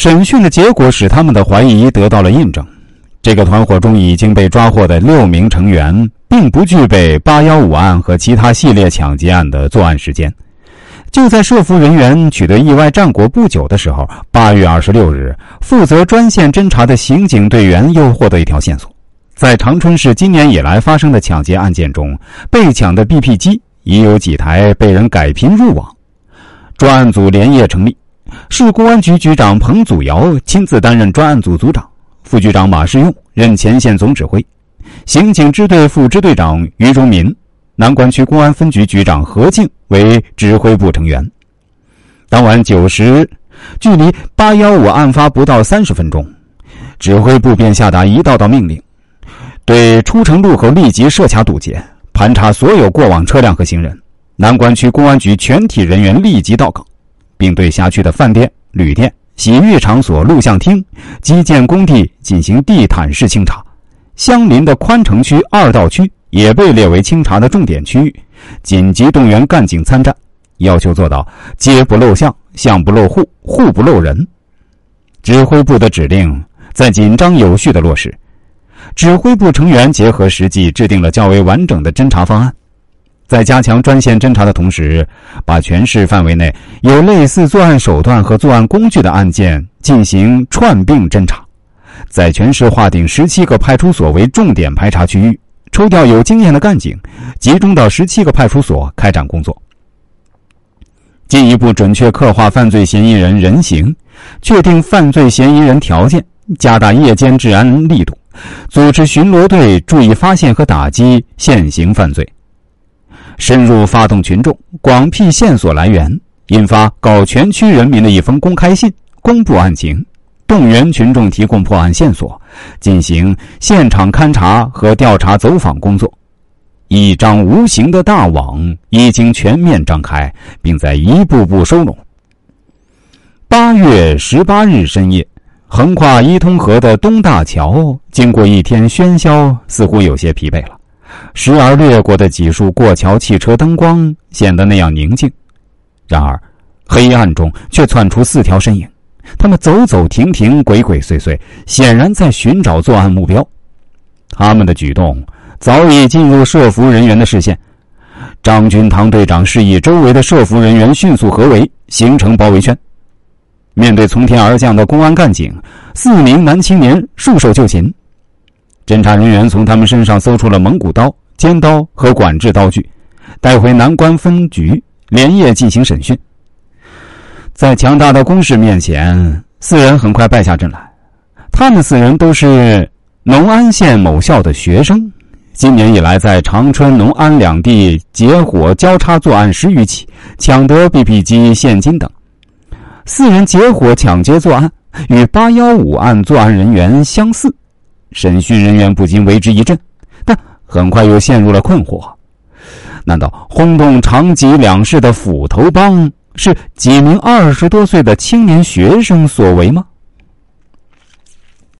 审讯的结果使他们的怀疑得到了印证。这个团伙中已经被抓获的六名成员，并不具备“八幺五”案和其他系列抢劫案的作案时间。就在涉伏人员取得意外战果不久的时候，八月二十六日，负责专线侦查的刑警队员又获得一条线索：在长春市今年以来发生的抢劫案件中，被抢的 BP 机已有几台被人改频入网。专案组连夜成立，市公安局局长彭祖尧亲自担任专案组组长。副局长马世用任前线总指挥，刑警支队副支队长于忠民，南关区公安分局局长何静为指挥部成员。当晚九时，距离八幺五案发不到三十分钟，指挥部便下达一道道命令，对出城路口立即设卡堵截，盘查所有过往车辆和行人。南关区公安局全体人员立即到岗，并对辖区的饭店、旅店。洗浴场所、录像厅、基建工地进行地毯式清查，相邻的宽城区二道区也被列为清查的重点区域，紧急动员干警参战，要求做到街不漏巷、巷不漏户、户不漏人。指挥部的指令在紧张有序的落实，指挥部成员结合实际制定了较为完整的侦查方案。在加强专线侦查的同时，把全市范围内有类似作案手段和作案工具的案件进行串并侦查，在全市划定十七个派出所为重点排查区域，抽调有经验的干警，集中到十七个派出所开展工作，进一步准确刻画犯罪嫌疑人人形，确定犯罪嫌疑人条件，加大夜间治安力度，组织巡逻队注意发现和打击现行犯罪。深入发动群众，广辟线索来源，印发搞全区人民的一封公开信，公布案情，动员群众提供破案线索，进行现场勘查和调查走访工作。一张无形的大网已经全面张开，并在一步步收拢。八月十八日深夜，横跨伊通河的东大桥，经过一天喧嚣，似乎有些疲惫了。时而掠过的几束过桥汽车灯光显得那样宁静，然而，黑暗中却窜出四条身影，他们走走停停，鬼鬼祟祟，显然在寻找作案目标。他们的举动早已进入设伏人员的视线。张军堂队长示意周围的设伏人员迅速合围，形成包围圈。面对从天而降的公安干警，四名男青年束手就擒。侦查人员从他们身上搜出了蒙古刀、尖刀和管制刀具，带回南关分局，连夜进行审讯。在强大的攻势面前，四人很快败下阵来。他们四人都是农安县某校的学生，今年以来在长春、农安两地结伙交叉作案十余起，抢得 BP 机、现金等。四人结伙抢劫作案，与八幺五案作案人员相似。审讯人员不禁为之一振，很快又陷入了困惑：难道轰动长吉两市的斧头帮是几名二十多岁的青年学生所为吗？